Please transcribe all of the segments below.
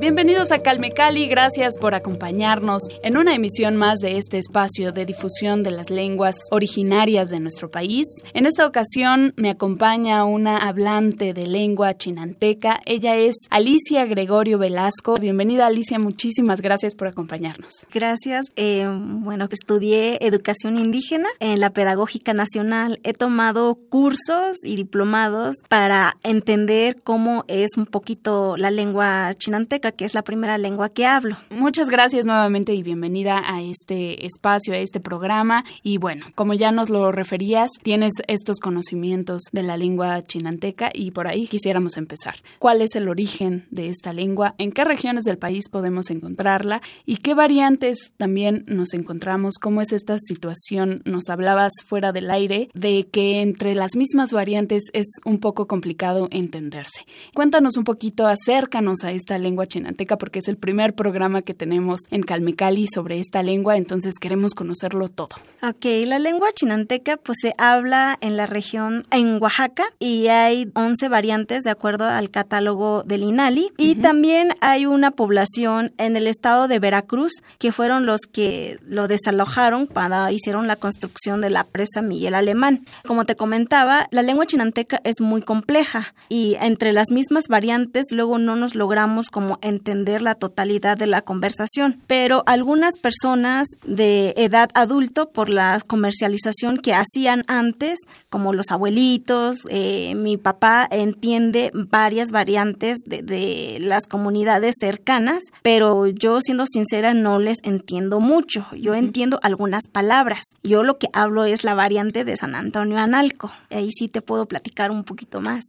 Bienvenidos a Calme Cali, gracias por acompañarnos en una emisión más de este espacio de difusión de las lenguas originarias de nuestro país. En esta ocasión me acompaña una hablante de lengua chinanteca. Ella es Alicia Gregorio Velasco. Bienvenida Alicia, muchísimas gracias por acompañarnos. Gracias. Eh, bueno, estudié educación indígena en la Pedagógica Nacional. He tomado cursos y diplomados para entender cómo es un poquito la lengua chinanteca que es la primera lengua que hablo. Muchas gracias nuevamente y bienvenida a este espacio, a este programa. Y bueno, como ya nos lo referías, tienes estos conocimientos de la lengua chinanteca y por ahí quisiéramos empezar. ¿Cuál es el origen de esta lengua? ¿En qué regiones del país podemos encontrarla? ¿Y qué variantes también nos encontramos? ¿Cómo es esta situación? Nos hablabas fuera del aire de que entre las mismas variantes es un poco complicado entenderse. Cuéntanos un poquito, acércanos a esta lengua chinanteca porque es el primer programa que tenemos en Calmecali sobre esta lengua, entonces queremos conocerlo todo. Ok, la lengua chinanteca pues se habla en la región, en Oaxaca, y hay 11 variantes de acuerdo al catálogo del INALI, y también hay una población en el estado de Veracruz, que fueron los que lo desalojaron cuando hicieron la construcción de la presa Miguel Alemán. Como te comentaba, la lengua chinanteca es muy compleja y entre las mismas variantes luego no nos logramos como entender la totalidad de la conversación, pero algunas personas de edad adulto, por la comercialización que hacían antes, como los abuelitos, eh, mi papá entiende varias variantes de, de, las comunidades cercanas, pero yo siendo sincera no les entiendo mucho. Yo entiendo algunas palabras. Yo lo que hablo es la variante de San Antonio Analco. Ahí sí te puedo platicar un poquito más.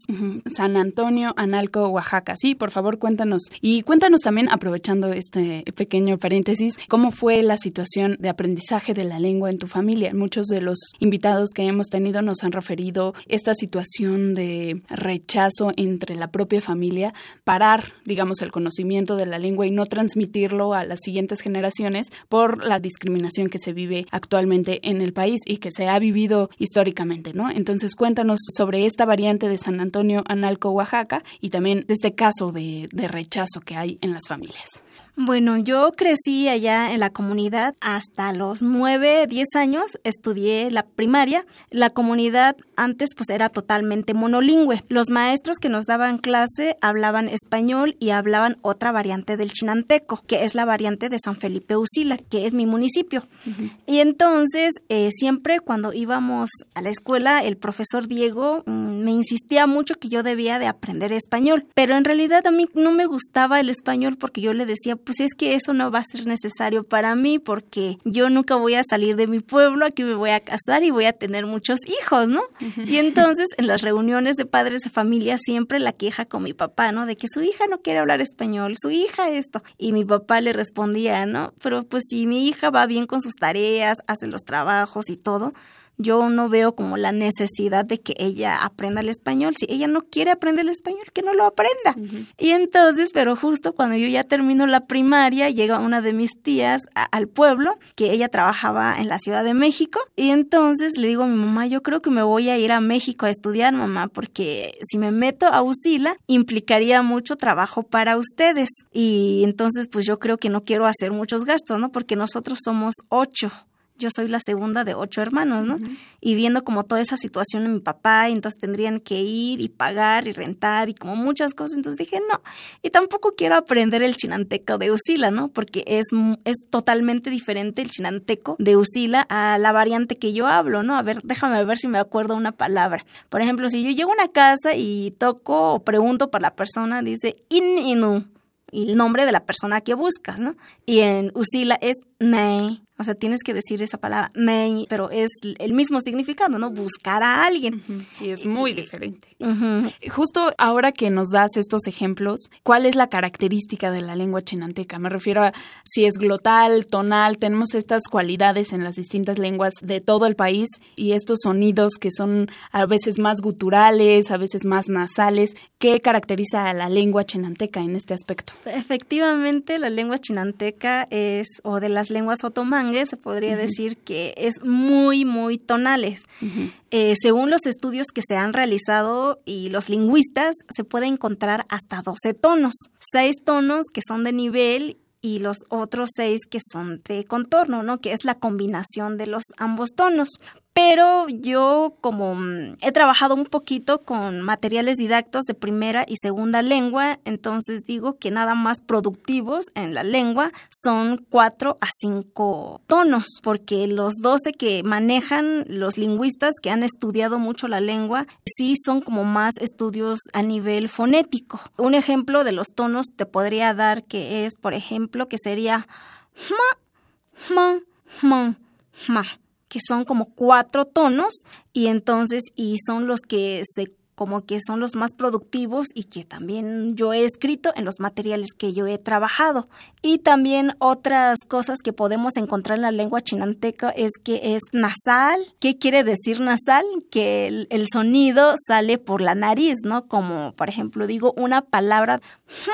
San Antonio Analco, Oaxaca. Sí, por favor, cuéntanos. Y cuéntanos también, aprovechando este pequeño paréntesis, cómo fue la situación de aprendizaje de la lengua en tu familia. Muchos de los invitados que hemos tenido nos han referido esta situación de rechazo entre la propia familia, parar, digamos, el conocimiento de la lengua y no transmitirlo a las siguientes generaciones por la discriminación que se vive actualmente en el país y que se ha vivido históricamente, ¿no? Entonces, cuéntanos sobre esta variante de San Antonio Analco, Oaxaca, y también de este caso de, de rechazo que hay en las familias. Bueno, yo crecí allá en la comunidad hasta los 9, 10 años, estudié la primaria. La comunidad antes pues era totalmente monolingüe. Los maestros que nos daban clase hablaban español y hablaban otra variante del chinanteco, que es la variante de San Felipe Usila, que es mi municipio. Y entonces, eh, siempre cuando íbamos a la escuela, el profesor Diego me insistía mucho que yo debía de aprender español, pero en realidad a mí no me gustaba el español porque yo le decía, pues es que eso no va a ser necesario para mí porque yo nunca voy a salir de mi pueblo, aquí me voy a casar y voy a tener muchos hijos, ¿no? Y entonces en las reuniones de padres de familia siempre la queja con mi papá, ¿no? De que su hija no quiere hablar español, su hija esto. Y mi papá le respondía, ¿no? Pero pues si mi hija va bien con sus tareas, hace los trabajos y todo, yo no veo como la necesidad de que ella aprenda el español. Si ella no quiere aprender el español, que no lo aprenda. Y entonces, pero justo cuando yo ya termino la primaria, llega una de mis tías al pueblo, que ella trabajaba en la Ciudad de México, y entonces le digo a mi mamá, yo creo que me voy a ir a México a estudiar, mamá, porque si me meto a USILA, implicaría mucho trabajo para ustedes. Y entonces, pues yo creo que no quiero hacer muchos gastos, ¿no? Porque nosotros somos ocho yo soy la segunda de ocho hermanos, ¿no? Y viendo como toda esa situación en mi papá, y entonces tendrían que ir y pagar y rentar y como muchas cosas, entonces dije, no, y tampoco quiero aprender el chinanteco de Usila, ¿no? Porque es, es totalmente diferente el chinanteco de Usila a la variante que yo hablo, ¿no? A ver, déjame ver si me acuerdo una palabra. Por ejemplo, si yo llego a una casa y toco o pregunto por la persona, dice in inu, y el nombre de la persona que buscas, ¿no? Y en Usila es Nei, O sea, tienes que decir esa palabra, pero es el mismo significado, ¿no? Buscar a alguien. Y es muy diferente. Justo ahora que nos das estos ejemplos, ¿cuál es la característica de la lengua chinanteca? Me refiero a si es glotal, tonal, tenemos estas cualidades en las distintas lenguas de todo el país y estos sonidos que son a veces más guturales, a veces más nasales. ¿Qué caracteriza a la lengua chinanteca en este aspecto? Efectivamente, la lengua chinanteca es, o de las lenguas se podría decir que es muy, muy tonales. Eh, según los estudios que se han realizado y los lingüistas, se puede encontrar hasta 12 tonos. Seis tonos que son de nivel y los otros seis que son de contorno, ¿no? Que es la combinación de los ambos tonos pero yo como mm, he trabajado un poquito con materiales didactos de primera y segunda lengua, entonces digo que nada más productivos en la lengua son cuatro a cinco tonos, porque los doce que manejan los lingüistas que han estudiado mucho la lengua, sí son como más estudios a nivel fonético. Un ejemplo de los tonos te podría dar que es, por ejemplo, que sería ma, ma, ma, ma que son como cuatro tonos y entonces y son los que se como que son los más productivos y que también yo he escrito en los materiales que yo he trabajado. Y también otras cosas que podemos encontrar en la lengua chinanteca es que es nasal. ¿Qué quiere decir nasal? Que el, sonido sale por la nariz, ¿no? Como por ejemplo digo una palabra,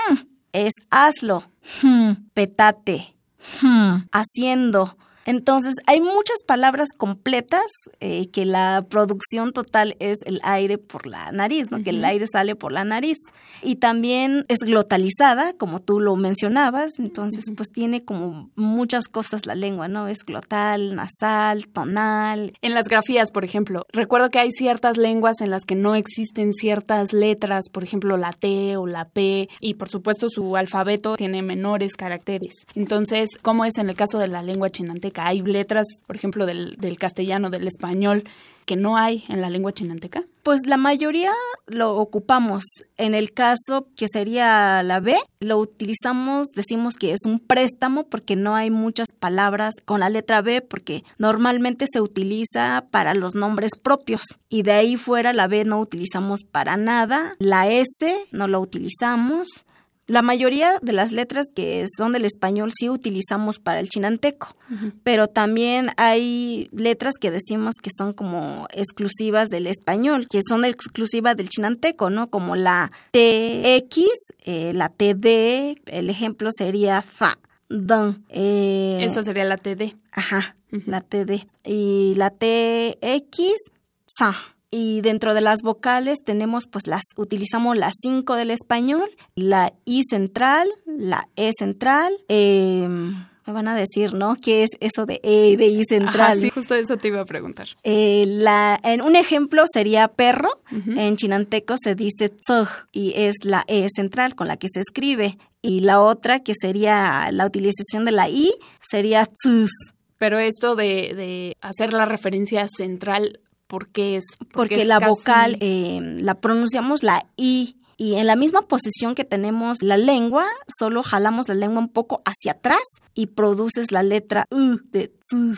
hmm, es hazlo, hmm, petate, hmm, haciendo, entonces, hay muchas palabras completas eh, que la producción total es el aire por la nariz, ¿no? Que el aire sale por la nariz. Y también es glotalizada, como tú lo mencionabas. Entonces, pues tiene como muchas cosas la lengua, ¿no? Es glotal, nasal, tonal. En las grafías, por ejemplo, recuerdo que hay ciertas lenguas en las que no existen ciertas letras, por ejemplo, la T o la P, y por supuesto su alfabeto tiene menores caracteres. Entonces, ¿cómo es en el caso de la lengua chinanteca? Hay letras, por ejemplo, del, castellano, del español, que no hay en la lengua chinanteca? Pues la mayoría lo ocupamos. En el caso que sería la B, lo utilizamos, decimos que es un préstamo porque no hay muchas palabras con la letra B porque normalmente se utiliza para los nombres propios y de ahí fuera la B no utilizamos para nada. La S no lo utilizamos. La mayoría de las letras que son del español sí utilizamos para el chinanteco, pero también hay letras que decimos que son como exclusivas del español, que son exclusivas del chinanteco, ¿no? Como la TX, eh, la TD, el ejemplo sería fa, don. Eh, Esa sería la TD. Ajá, la TD. Y la TX, sa y dentro de las vocales tenemos pues las utilizamos las cinco del español la i central la e central em, me van a decir, ¿no? ¿Qué es eso de E de I central? sí, justo eso te iba a preguntar. Eh, la, en un ejemplo sería perro. En chinanteco se dice tsug y es la E central con la que se escribe. Y la otra, que sería la utilización de la I, sería tzus. Pero esto de, de hacer la referencia central porque es porque, la vocal eh, la pronunciamos la i y en la misma posición que tenemos la lengua, solo jalamos la lengua un poco hacia atrás y produces la letra U de tzus.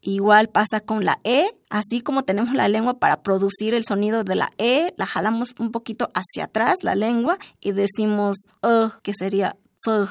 Igual pasa con la E, así como tenemos la lengua para producir el sonido de la E, la jalamos un poquito hacia atrás la lengua y decimos uh, que sería tsug.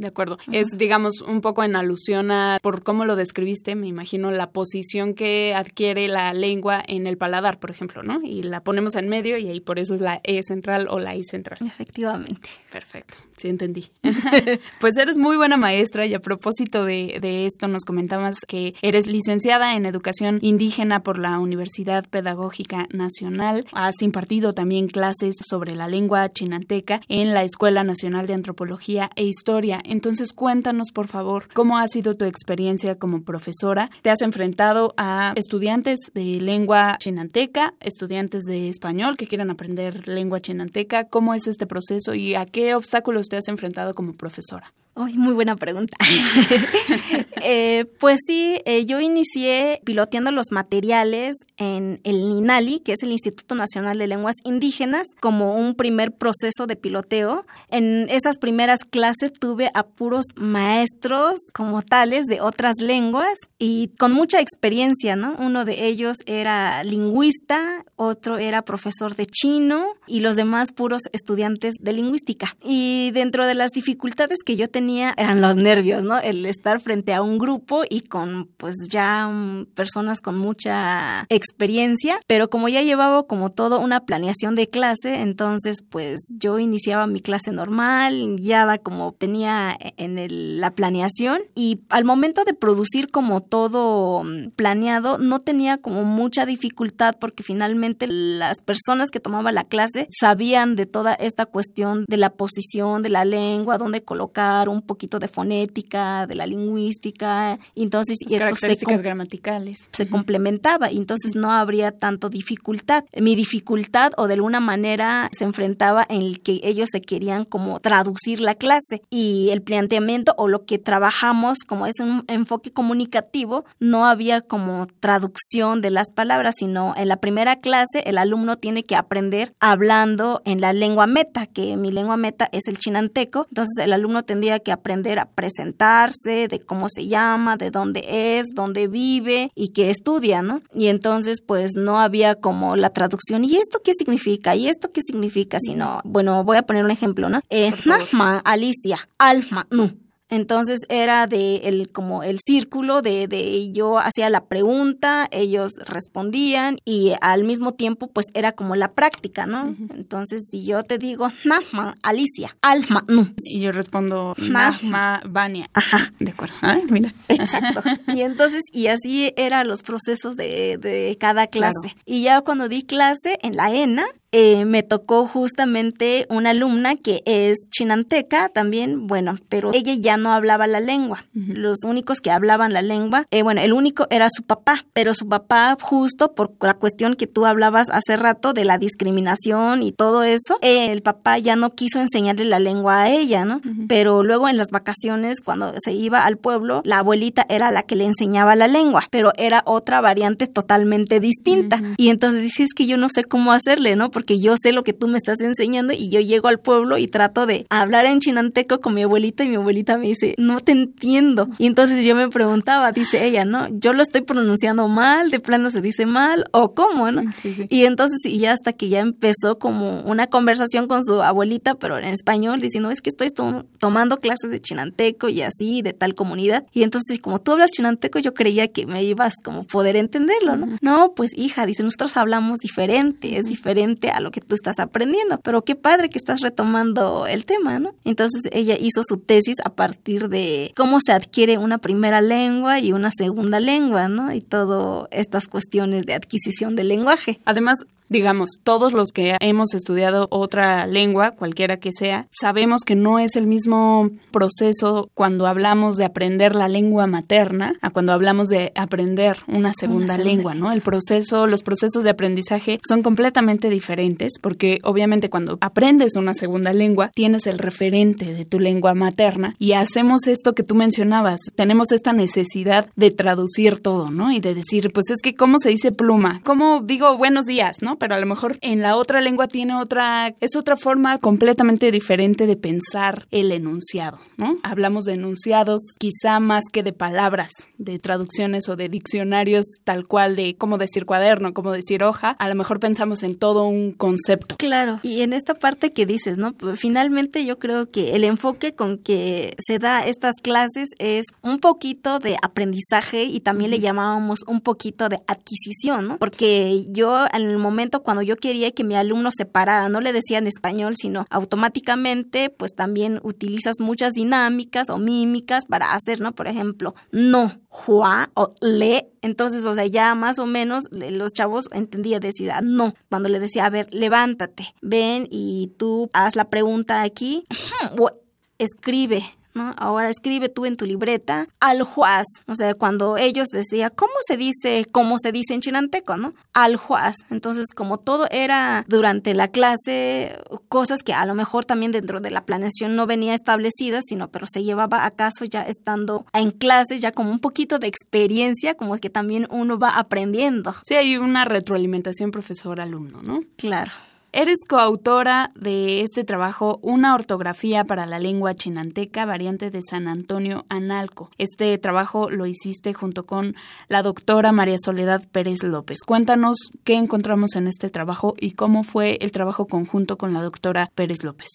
De acuerdo. Es, digamos, un poco en alusión a, por cómo lo describiste, me imagino la posición que adquiere la lengua en el paladar, por ejemplo, ¿no? Y la ponemos en medio y ahí por eso es la E central o la I central. Efectivamente. Perfecto. Sí, entendí. pues eres muy buena maestra y a propósito de, de, esto nos comentabas que eres licenciada en Educación Indígena por la Universidad Pedagógica Nacional. Has impartido también clases sobre la lengua chinanteca en la Escuela Nacional de Antropología e Historia. Entonces cuéntanos, por favor, cómo ha sido tu experiencia como profesora. ¿Te has enfrentado a estudiantes de lengua chinanteca, estudiantes de español que quieran aprender lengua chinanteca? ¿Cómo es este proceso y a qué obstáculos te has enfrentado como profesora? Ay, muy buena pregunta. Eh, pues sí, eh, yo inicié piloteando los materiales en el INALI, que es el Instituto Nacional de Lenguas Indígenas, como un primer proceso de piloteo. En esas primeras clases tuve a puros maestros como tales de otras lenguas y con mucha experiencia, ¿no? Uno de ellos era lingüista, otro era profesor de chino y los demás puros estudiantes de lingüística. Y dentro de las dificultades que yo tenía, eran los nervios, ¿no? El estar frente a un grupo y con pues ya um, personas con mucha experiencia, pero como ya llevaba como todo una planeación de clase, entonces pues yo iniciaba mi clase normal, guiada como tenía en la planeación y al momento de producir como todo um, planeado no tenía como mucha dificultad porque finalmente las personas que tomaban la clase sabían de toda esta cuestión de la posición de la lengua, dónde colocar un poquito de fonética, de la lingüística, entonces y características se, gramaticales. Se complementaba, entonces no habría tanto dificultad. Mi dificultad o de alguna manera se enfrentaba en el que ellos se querían como traducir la clase y el planteamiento o lo que trabajamos como es un enfoque comunicativo, no había como traducción de las palabras, sino en la primera clase el alumno tiene que aprender hablando en la lengua meta, que mi lengua meta es el chinanteco, entonces el alumno tendría que aprender a presentarse, de cómo se llama, de dónde es, dónde vive y qué estudia, ¿no? Y entonces pues no había como la traducción, ¿y esto qué significa? ¿Y esto qué significa? Sino, bueno, voy a poner un ejemplo, ¿no? Eh, Alicia, Alma, no. Entonces era de el como el círculo de, de yo hacía la pregunta, ellos respondían y al mismo tiempo pues era como la práctica, ¿no? Entonces si yo te digo Nahma, Alicia, Alma, no. Y yo respondo Nahma, Vania. Ajá. De acuerdo. Ah, mira. Exacto. y entonces, y así eran los procesos de, de cada clase. Y ya cuando di clase en la ENA, eh, me tocó justamente una alumna que es chinanteca también, bueno, pero ella ya no hablaba la lengua. Los únicos que hablaban la lengua, eh, bueno, el único era su papá, pero su papá justo por la cuestión que tú hablabas hace rato de la discriminación y todo eso, eh, el papá ya no quiso enseñarle la lengua a ella, ¿no? Pero luego en las vacaciones, cuando se iba al pueblo, la abuelita era la que le enseñaba la lengua, pero era otra variante totalmente distinta. Y entonces dice, es que yo no sé cómo hacerle, ¿no? porque yo sé lo que tú me estás enseñando y yo llego al pueblo y trato de hablar en chinanteco con mi abuelita y mi abuelita me dice, no te entiendo. Y entonces yo me preguntaba, dice ella, ¿no? Yo lo estoy pronunciando mal, de plano se dice mal o cómo, ¿no? Y entonces y ya hasta que ya empezó como una conversación con su abuelita, pero en español, diciendo, es que estoy tomando clases de chinanteco y así, de tal comunidad. Y entonces como tú hablas chinanteco, yo creía que me ibas como poder entenderlo, ¿no? No, pues hija, dice, nosotros hablamos diferente, es diferente a lo que tú estás aprendiendo. Pero qué padre que estás retomando el tema, ¿no? Entonces ella hizo su tesis a partir de cómo se adquiere una primera lengua y una segunda lengua, ¿no? Y todas estas cuestiones de adquisición del lenguaje. Además, digamos, todos los que hemos estudiado otra lengua, cualquiera que sea, sabemos que no es el mismo proceso cuando hablamos de aprender la lengua materna a cuando hablamos de aprender una segunda, lengua, ¿no? El proceso, los procesos de aprendizaje son completamente diferentes porque obviamente cuando aprendes una segunda lengua tienes el referente de tu lengua materna y hacemos esto que tú mencionabas, tenemos esta necesidad de traducir todo, ¿no? Y de decir, pues es que cómo se dice pluma, cómo digo buenos días, ¿no? Pero a lo mejor en la otra lengua tiene otra, es otra forma completamente diferente de pensar el enunciado, ¿no? Hablamos de enunciados quizá más que de palabras, de traducciones o de diccionarios tal cual de cómo decir cuaderno, cómo decir hoja, a lo mejor pensamos en todo un concepto. Claro, y en esta parte que dices, ¿no? Finalmente yo creo que el enfoque con que se da estas clases es un poquito de aprendizaje y también le llamábamos un poquito de adquisición, ¿no? Porque yo en el momento cuando yo quería que mi alumno se parara, no le decía en español, sino automáticamente pues también utilizas muchas dinámicas o mímicas para hacer, ¿no? Por ejemplo, no, jua o le. Entonces, o sea, ya más o menos los chavos entendían decir ah, no. Cuando le decía, a ver, levántate, ven y tú haz la pregunta aquí, escribe, ¿no? Ahora escribe tú en tu libreta al juaz, o sea, cuando ellos decían, ¿cómo se dice, cómo se dice en chinanteco, ¿no? Al juaz. Entonces, como todo era durante la clase, cosas que a lo mejor también dentro de la planeación no venía establecida, sino pero se llevaba a caso ya estando en clase, ya como un poquito de experiencia, como que también uno va aprendiendo. Sí, hay una retroalimentación profesor-alumno, ¿no? Claro. Eres coautora de este trabajo Una ortografía para la lengua chinanteca, variante de San Antonio Analco. Este trabajo lo hiciste junto con la doctora María Soledad Pérez López. Cuéntanos qué encontramos en este trabajo y cómo fue el trabajo conjunto con la doctora Pérez López.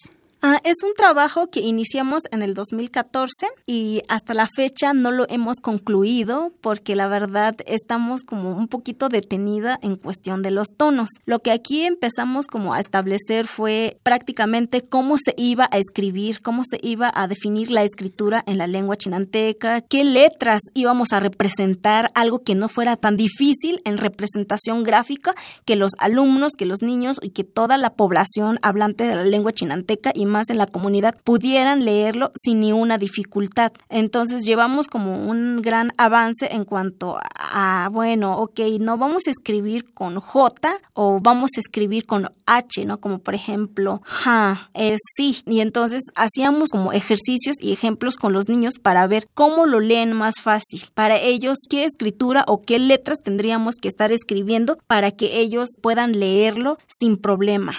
Ah, es un trabajo que iniciamos en el 2014 y hasta la fecha no lo hemos concluido porque la verdad estamos como un poquito detenida en cuestión de los tonos. Lo que aquí empezamos como a establecer fue prácticamente cómo se iba a escribir, cómo se iba a definir la escritura en la lengua chinanteca, qué letras íbamos a representar, algo que no fuera tan difícil en representación gráfica que los alumnos, que los niños y que toda la población hablante de la lengua chinanteca y en la comunidad pudieran leerlo sin ni una dificultad. Entonces llevamos como un gran avance en cuanto a, bueno, ok, no vamos a escribir con J o vamos a escribir con H, ¿no? Como por ejemplo, ja, es sí. Y entonces hacíamos como ejercicios y ejemplos con los niños para ver cómo lo leen más fácil. Para ellos, qué escritura o qué letras tendríamos que estar escribiendo para que ellos puedan leerlo sin problema,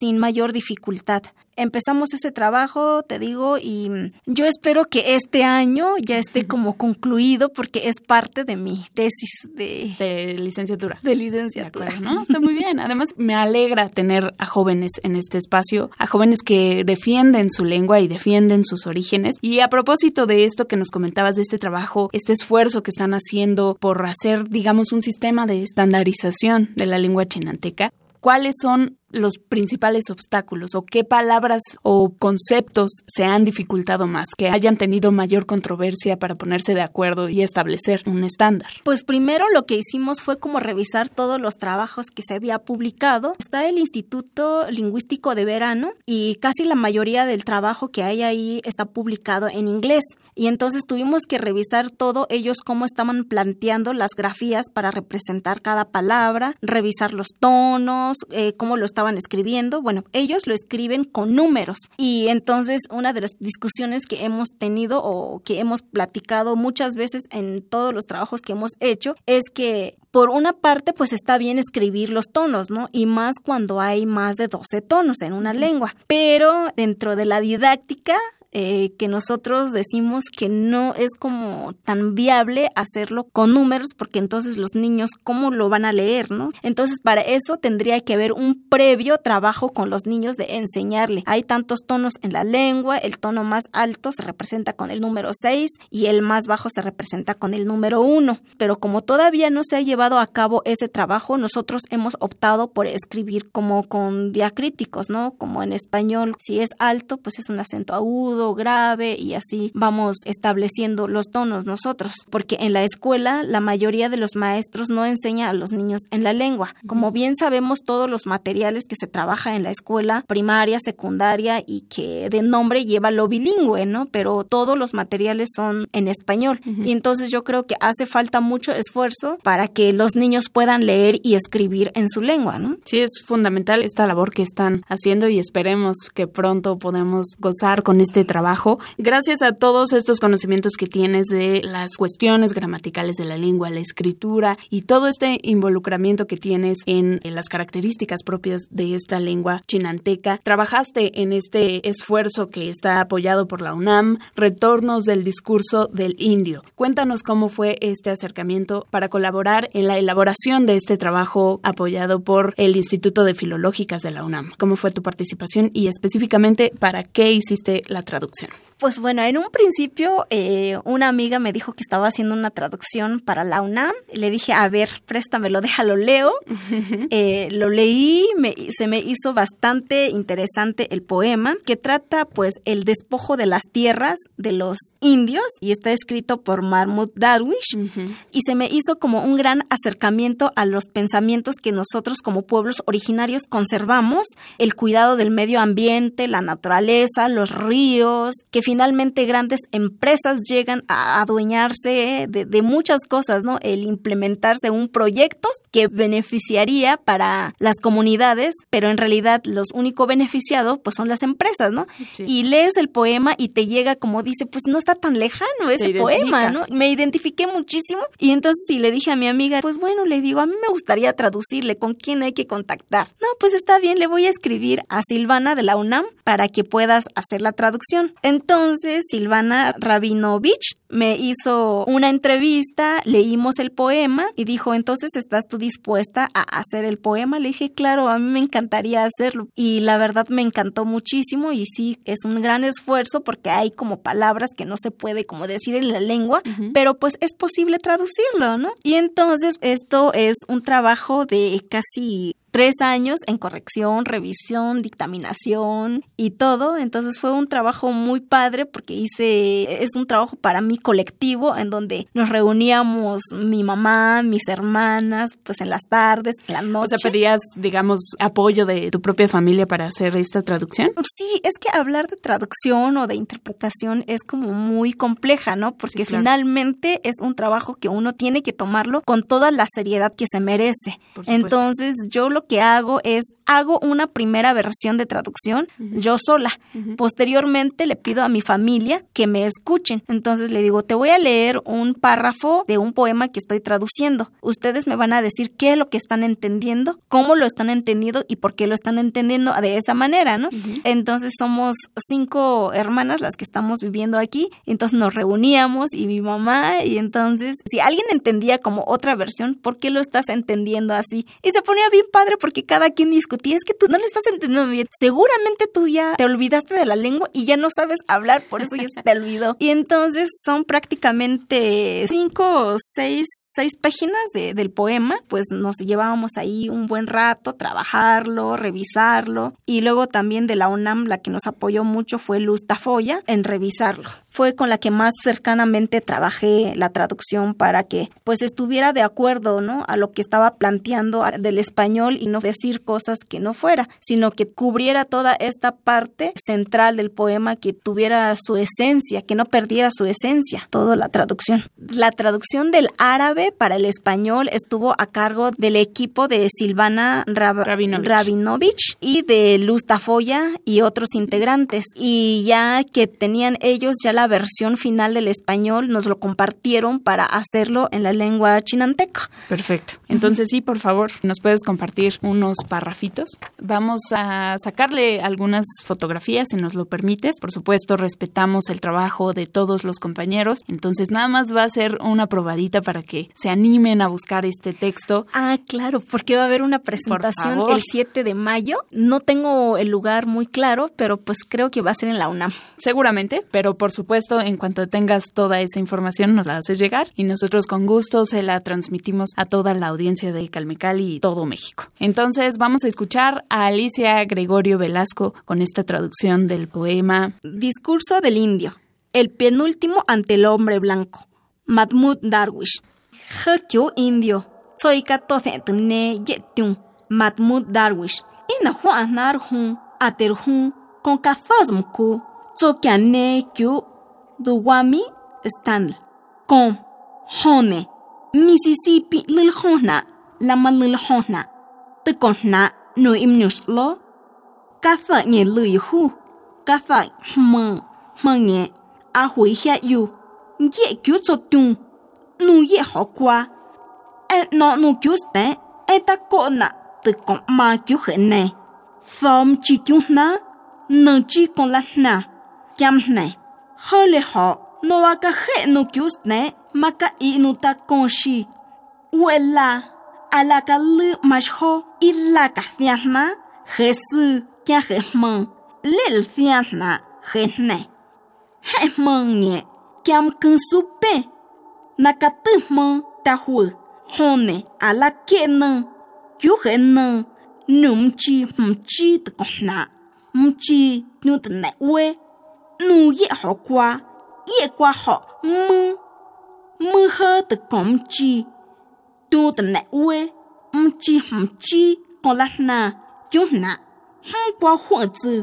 sin mayor dificultad empezamos ese trabajo, te digo, y yo espero que este año ya esté como concluido porque es parte de mi tesis de, de licenciatura. De licenciatura. ¿no? Está muy bien. Además, me alegra tener a jóvenes en este espacio, a jóvenes que defienden su lengua y defienden sus orígenes. Y a propósito de esto que nos comentabas de este trabajo, este esfuerzo que están haciendo por hacer, digamos, un sistema de estandarización de la lengua chinanteca, ¿cuáles son los principales obstáculos o qué palabras o conceptos se han dificultado más, que hayan tenido mayor controversia para ponerse de acuerdo y establecer un estándar? Pues primero lo que hicimos fue como revisar todos los trabajos que se había publicado. Está el Instituto Lingüístico de Verano y casi la mayoría del trabajo que hay ahí está publicado en inglés. Y entonces tuvimos que revisar todo ellos cómo estaban planteando las grafías para representar cada palabra, revisar los tonos, eh, cómo lo estaban escribiendo. Bueno, ellos lo escriben con números. Y entonces una de las discusiones que hemos tenido o que hemos platicado muchas veces en todos los trabajos que hemos hecho es que por una parte, pues está bien escribir los tonos, ¿no? Y más cuando hay más de 12 tonos en una lengua. Pero dentro de la didáctica eh, que nosotros decimos que no es como tan viable hacerlo con números porque entonces los niños cómo lo van a leer, ¿no? Entonces para eso tendría que haber un previo trabajo con los niños de enseñarle. Hay tantos tonos en la lengua, el tono más alto se representa con el número 6 y el más bajo se representa con el número 1, pero como todavía no se ha llevado a cabo ese trabajo, nosotros hemos optado por escribir como con diacríticos, ¿no? Como en español, si es alto, pues es un acento agudo grave y así vamos estableciendo los tonos nosotros, porque en la escuela la mayoría de los maestros no enseña a los niños en la lengua. Como bien sabemos todos los materiales que se trabaja en la escuela primaria, secundaria y que de nombre lleva lo bilingüe, ¿no? Pero todos los materiales son en español. Y entonces yo creo que hace falta mucho esfuerzo para que los niños puedan leer y escribir en su lengua, ¿no? Sí, es fundamental esta labor que están haciendo y esperemos que pronto podamos gozar con este trabajo. Gracias a todos estos conocimientos que tienes de las cuestiones gramaticales de la lengua, la escritura y todo este involucramiento que tienes en, las características propias de esta lengua chinanteca, trabajaste en este esfuerzo que está apoyado por la UNAM, Retornos del Discurso del Indio. Cuéntanos cómo fue este acercamiento para colaborar en la elaboración de este trabajo apoyado por el Instituto de Filológicas de la UNAM. ¿Cómo fue tu participación y específicamente para qué hiciste la traducción? traducción. Pues bueno, en un principio eh, una amiga me dijo que estaba haciendo una traducción para la UNAM. Le dije, a ver, préstamelo, déjalo, leo. Eh, lo leí, me, se me hizo bastante interesante el poema, que trata pues el despojo de las tierras de los indios y está escrito por Mahmoud Darwish. Y se me hizo como un gran acercamiento a los pensamientos que nosotros como pueblos originarios conservamos, el cuidado del medio ambiente, la naturaleza, los ríos, que finalmente grandes empresas llegan a adueñarse de, de muchas cosas, ¿no? El implementarse un proyecto que beneficiaría para las comunidades, pero en realidad los únicos beneficiados pues son las empresas, ¿no? Y lees el poema y te llega como dice, pues no está tan lejano ese poema, ¿no? Me identifiqué muchísimo y entonces sí le dije a mi amiga, pues bueno, le digo, a mí me gustaría traducirle, ¿con quién hay que contactar? No, pues está bien, le voy a escribir a Silvana de la UNAM para que puedas hacer la traducción. Entonces, Silvana Rabinovich me hizo una entrevista, leímos el poema y dijo, entonces, ¿estás tú dispuesta a hacer el poema? Le dije, claro, a mí me encantaría hacerlo. Y la verdad me encantó muchísimo y sí, es un gran esfuerzo porque hay como palabras que no se puede como decir en la lengua, pero pues es posible traducirlo, ¿no? Y entonces esto es un trabajo de casi tres años en corrección, revisión, dictaminación y todo. Entonces fue un trabajo muy padre porque hice, es un trabajo para mí colectivo en donde nos reuníamos mi mamá, mis hermanas, pues en las tardes, en la noche. O sea, pedías, digamos, apoyo de tu propia familia para hacer esta traducción. Sí, es que hablar de traducción o de interpretación es como muy compleja, ¿no? Porque finalmente es un trabajo que uno tiene que tomarlo con toda la seriedad que se merece. Entonces yo lo que hago es, hago una primera versión de traducción yo sola. Posteriormente le pido a mi familia que me escuchen. Entonces le digo, te voy a leer un párrafo de un poema que estoy traduciendo. Ustedes me van a decir qué es lo que están entendiendo, cómo lo están entendiendo y por qué lo están entendiendo de esa manera, ¿no? Entonces somos cinco hermanas las que estamos viviendo aquí. Entonces nos reuníamos y mi mamá y entonces si alguien entendía como otra versión, ¿por qué lo estás entendiendo así? Y se ponía bien padre porque cada quien discutía, es que tú no lo estás entendiendo bien. Seguramente tú ya te olvidaste de la lengua y ya no sabes hablar, por eso ya se te olvidó. Y entonces son prácticamente cinco o seis, seis páginas de, del poema, pues nos llevábamos ahí un buen rato, trabajarlo, revisarlo. Y luego también de la UNAM, la que nos apoyó mucho fue Luz Tafoya en revisarlo fue con la que más cercanamente trabajé la traducción para que pues estuviera de acuerdo, ¿no? A lo que estaba planteando del español y no decir cosas que no fuera, sino que cubriera toda esta parte central del poema, que tuviera su esencia, que no perdiera su esencia, toda la traducción. La traducción del árabe para el español estuvo a cargo del equipo de Silvana Rabinovich. y de Luz Tafoya y otros integrantes. Y ya que tenían ellos ya la versión final del español, nos lo compartieron para hacerlo en la lengua chinanteca. Perfecto. Entonces sí, por favor, nos puedes compartir unos parrafitos. Vamos a sacarle algunas fotografías, si nos lo permites. Por supuesto, respetamos el trabajo de todos los compañeros. Entonces nada más va a ser una probadita para que se animen a buscar este texto. Ah, claro, porque va a haber una presentación el 7 de mayo. No tengo el lugar muy claro, pero pues creo que va a ser en la UNAM. Seguramente, pero por supuesto en cuanto tengas toda esa información, nos la haces llegar y nosotros con gusto se la transmitimos a toda la audiencia de Calmecal y todo México. Entonces, vamos a escuchar a Alicia Gregorio Velasco con esta traducción del poema Discurso del Indio, el penúltimo ante el hombre blanco, Mahmoud Darwish. Hakyo Indio, Mahmoud Darwish. Con Duwami stanl Con Hone, Mississippi lilhona Lama Lil Hona, Tekona no imnuslo kafa nye lui hu, Katha hma, hma a hui hia yu, ye kyu so tung, nu ye ho kwa. E no nu kyu ste, e ta ko na, te kon ma kyu he ne. Thom chi kyu na, nang chi kon la na, kiam ne hơi họ nó là cả hệ nó cứu nè mà cả ý nó ta con si. U là à là hole ho no aka he no kyusne maka inuta konshi uela ala ka lu masho illa na, fiahna jesu kya jehman lel fiahna jehne jehman nye na kun supe nakatman ta hu hone chi kena kyu na, numchi chi tkohna mchi nutne we nu ye họ qua ye qua họ mơ mơ hơ từ cổng chi tu từ nãy quê mơ chi hầm chi còn là na chú na hăng qua huống dư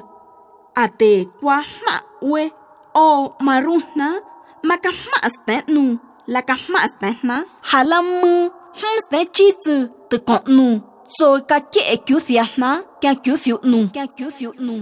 à tê qua mạ quê ô mà ru na mà cả mạ sẽ nu là cả mạ sẽ na hà lâm mơ hăng sẽ chi dư từ cổng nu rồi cả chế cứu xiết na cả cứu xiết nu cả cứu xiết nu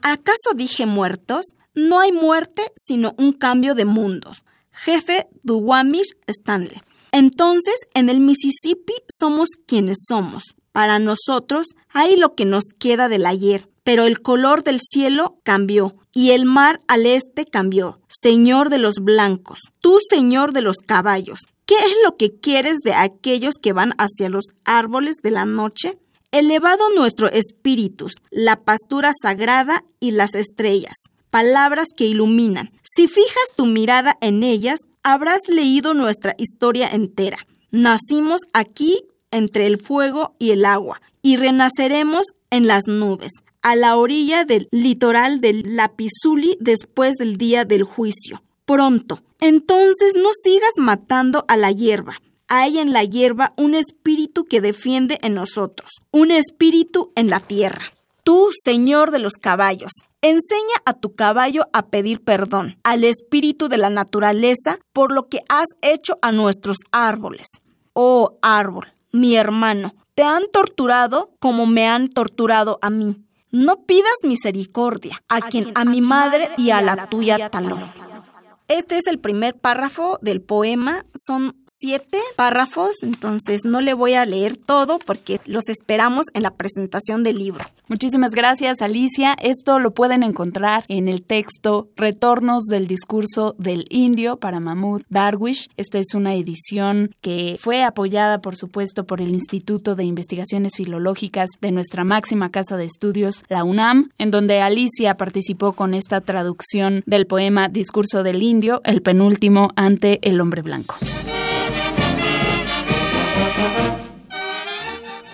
acaso dije muertos No hay muerte sino un cambio de mundos. Jefe Duwamish Stanley. Entonces, en el Mississippi somos quienes somos. Para nosotros hay lo que nos queda del ayer, pero el color del cielo cambió y el mar al este cambió. Señor de los blancos, tú Señor de los caballos, ¿qué es lo que quieres de aquellos que van hacia los árboles de la noche? Elevado nuestro espíritus, la pastura sagrada y las estrellas, palabras que iluminan. Si fijas tu mirada en ellas, habrás leído nuestra historia entera. Nacimos aquí entre el fuego y el agua, y renaceremos en las nubes, a la orilla del litoral del Lapizuli después del día del juicio. Pronto. Entonces no sigas matando a la hierba. Hay en la hierba un espíritu que defiende en nosotros, un espíritu en la tierra. Tú, Señor de los caballos, enseña a tu caballo a pedir perdón al espíritu de la naturaleza por lo que has hecho a nuestros árboles. Oh árbol, mi hermano, te han torturado como me han torturado a mí. No pidas misericordia a, quien a mi madre y a la tuya taló. Este es el primer párrafo del poema. Son siete párrafos, entonces no le voy a leer todo porque los esperamos en la presentación del libro. Muchísimas gracias, Alicia. Esto lo pueden encontrar en el texto Retornos del discurso del indio para Mahmoud Darwish. Esta es una edición que fue apoyada, por supuesto, por el Instituto de Investigaciones Filológicas de nuestra máxima casa de estudios, la UNAM, en donde Alicia participó con esta traducción del poema Discurso del indio, el penúltimo ante el hombre blanco.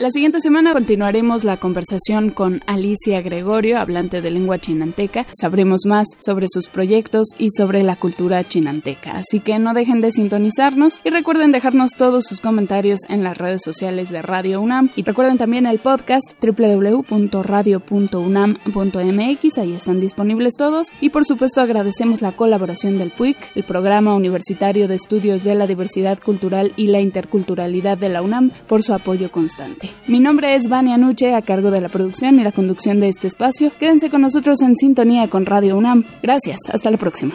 La siguiente semana continuaremos la conversación con Alicia Gregorio, hablante de lengua chinanteca. Sabremos más sobre sus proyectos y sobre la cultura chinanteca. Así que no dejen de sintonizarnos y recuerden dejarnos todos sus comentarios en las redes sociales de Radio UNAM. Y recuerden también el podcast www.radio.unam.mx. Ahí están disponibles todos. Y por supuesto agradecemos la colaboración del PUIC, el Programa Universitario de Estudios de la Diversidad Cultural y la Interculturalidad de la UNAM, por su apoyo constante. Mi nombre es Vania Nuche, a cargo de la producción y la conducción de este espacio. Quédense con nosotros en sintonía con Radio UNAM. Gracias, hasta la próxima.